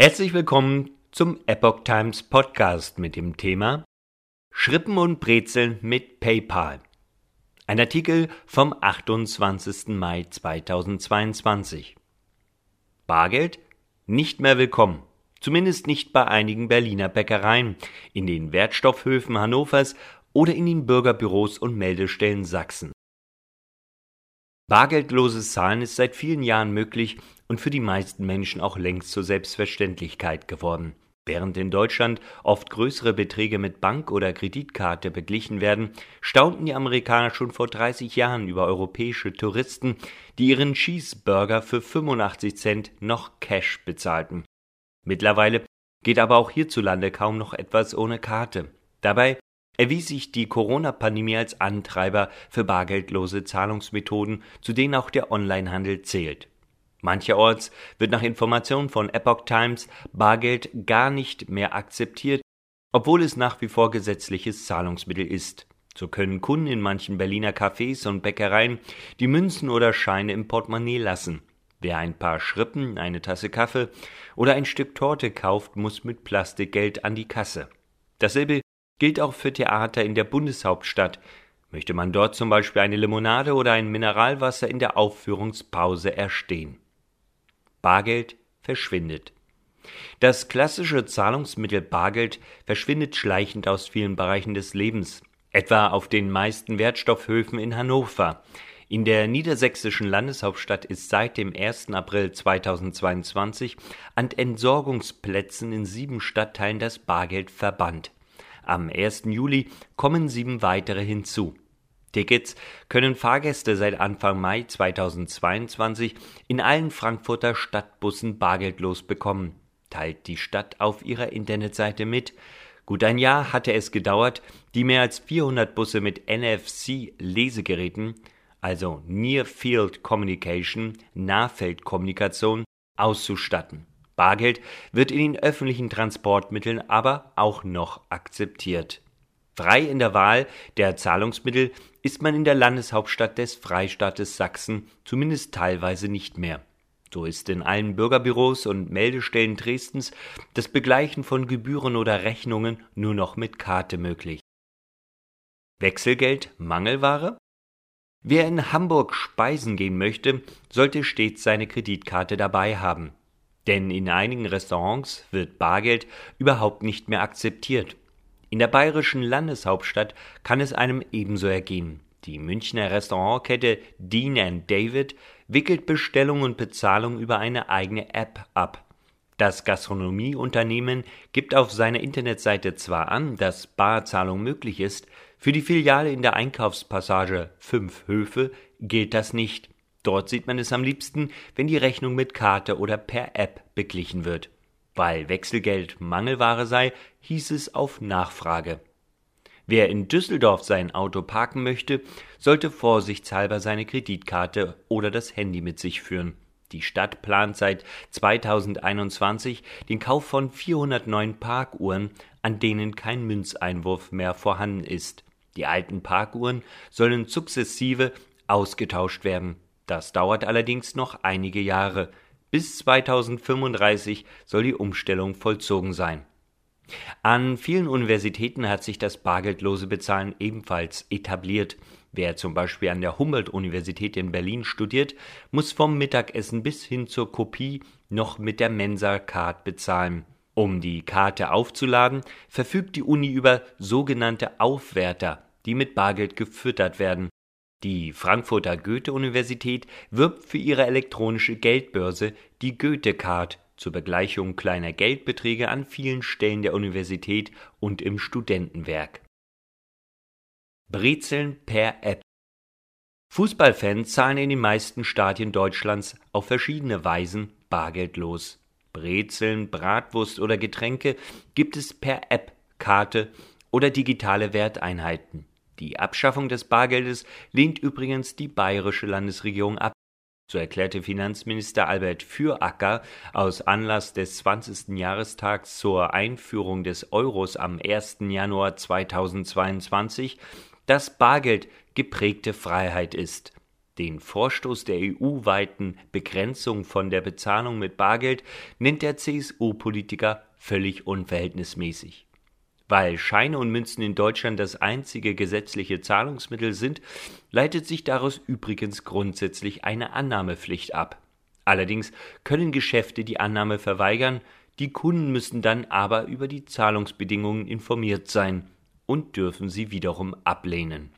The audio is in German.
Herzlich willkommen zum Epoch Times Podcast mit dem Thema Schrippen und Brezeln mit PayPal. Ein Artikel vom 28. Mai 2022. Bargeld nicht mehr willkommen. Zumindest nicht bei einigen Berliner Bäckereien, in den Wertstoffhöfen Hannovers oder in den Bürgerbüros und Meldestellen Sachsen. Bargeldloses Zahlen ist seit vielen Jahren möglich und für die meisten Menschen auch längst zur Selbstverständlichkeit geworden. Während in Deutschland oft größere Beträge mit Bank- oder Kreditkarte beglichen werden, staunten die Amerikaner schon vor 30 Jahren über europäische Touristen, die ihren Cheeseburger für 85 Cent noch Cash bezahlten. Mittlerweile geht aber auch hierzulande kaum noch etwas ohne Karte. Dabei erwies sich die Corona-Pandemie als Antreiber für bargeldlose Zahlungsmethoden, zu denen auch der Onlinehandel zählt. Mancherorts wird nach Informationen von Epoch Times Bargeld gar nicht mehr akzeptiert, obwohl es nach wie vor gesetzliches Zahlungsmittel ist. So können Kunden in manchen Berliner Cafés und Bäckereien die Münzen oder Scheine im Portemonnaie lassen. Wer ein paar Schrippen, eine Tasse Kaffee oder ein Stück Torte kauft, muss mit Plastikgeld an die Kasse. Dasselbe gilt auch für Theater in der Bundeshauptstadt. Möchte man dort zum Beispiel eine Limonade oder ein Mineralwasser in der Aufführungspause erstehen. Bargeld verschwindet. Das klassische Zahlungsmittel Bargeld verschwindet schleichend aus vielen Bereichen des Lebens, etwa auf den meisten Wertstoffhöfen in Hannover. In der niedersächsischen Landeshauptstadt ist seit dem 1. April 2022 an Entsorgungsplätzen in sieben Stadtteilen das Bargeld verbannt. Am 1. Juli kommen sieben weitere hinzu. Tickets können Fahrgäste seit Anfang Mai 2022 in allen Frankfurter Stadtbussen bargeldlos bekommen, teilt die Stadt auf ihrer Internetseite mit. Gut ein Jahr hatte es gedauert, die mehr als 400 Busse mit NFC-Lesegeräten, also Near Field Communication, Nahfeldkommunikation, auszustatten. Bargeld wird in den öffentlichen Transportmitteln aber auch noch akzeptiert. Frei in der Wahl der Zahlungsmittel ist man in der Landeshauptstadt des Freistaates Sachsen zumindest teilweise nicht mehr. So ist in allen Bürgerbüros und Meldestellen Dresdens das Begleichen von Gebühren oder Rechnungen nur noch mit Karte möglich. Wechselgeld Mangelware? Wer in Hamburg speisen gehen möchte, sollte stets seine Kreditkarte dabei haben denn in einigen Restaurants wird Bargeld überhaupt nicht mehr akzeptiert. In der bayerischen Landeshauptstadt kann es einem ebenso ergehen. Die Münchner Restaurantkette Dean David wickelt Bestellung und Bezahlung über eine eigene App ab. Das Gastronomieunternehmen gibt auf seiner Internetseite zwar an, dass Barzahlung möglich ist, für die Filiale in der Einkaufspassage Fünf Höfe gilt das nicht. Dort sieht man es am liebsten, wenn die Rechnung mit Karte oder per App beglichen wird. Weil Wechselgeld Mangelware sei, hieß es auf Nachfrage. Wer in Düsseldorf sein Auto parken möchte, sollte vorsichtshalber seine Kreditkarte oder das Handy mit sich führen. Die Stadt plant seit 2021 den Kauf von 400 neuen Parkuhren, an denen kein Münzeinwurf mehr vorhanden ist. Die alten Parkuhren sollen sukzessive ausgetauscht werden. Das dauert allerdings noch einige Jahre. Bis 2035 soll die Umstellung vollzogen sein. An vielen Universitäten hat sich das bargeldlose Bezahlen ebenfalls etabliert. Wer zum Beispiel an der Humboldt-Universität in Berlin studiert, muss vom Mittagessen bis hin zur Kopie noch mit der Mensa-Card bezahlen. Um die Karte aufzuladen, verfügt die Uni über sogenannte Aufwärter, die mit Bargeld gefüttert werden. Die Frankfurter Goethe-Universität wirbt für ihre elektronische Geldbörse, die Goethe-Card, zur Begleichung kleiner Geldbeträge an vielen Stellen der Universität und im Studentenwerk. Brezeln per App Fußballfans zahlen in den meisten Stadien Deutschlands auf verschiedene Weisen bargeldlos. Brezeln, Bratwurst oder Getränke gibt es per App, Karte oder digitale Werteinheiten. Die Abschaffung des Bargeldes lehnt übrigens die bayerische Landesregierung ab. So erklärte Finanzminister Albert Füracker aus Anlass des 20. Jahrestags zur Einführung des Euros am 1. Januar 2022, dass Bargeld geprägte Freiheit ist. Den Vorstoß der EU-weiten Begrenzung von der Bezahlung mit Bargeld nennt der CSU-Politiker völlig unverhältnismäßig. Weil Scheine und Münzen in Deutschland das einzige gesetzliche Zahlungsmittel sind, leitet sich daraus übrigens grundsätzlich eine Annahmepflicht ab. Allerdings können Geschäfte die Annahme verweigern, die Kunden müssen dann aber über die Zahlungsbedingungen informiert sein und dürfen sie wiederum ablehnen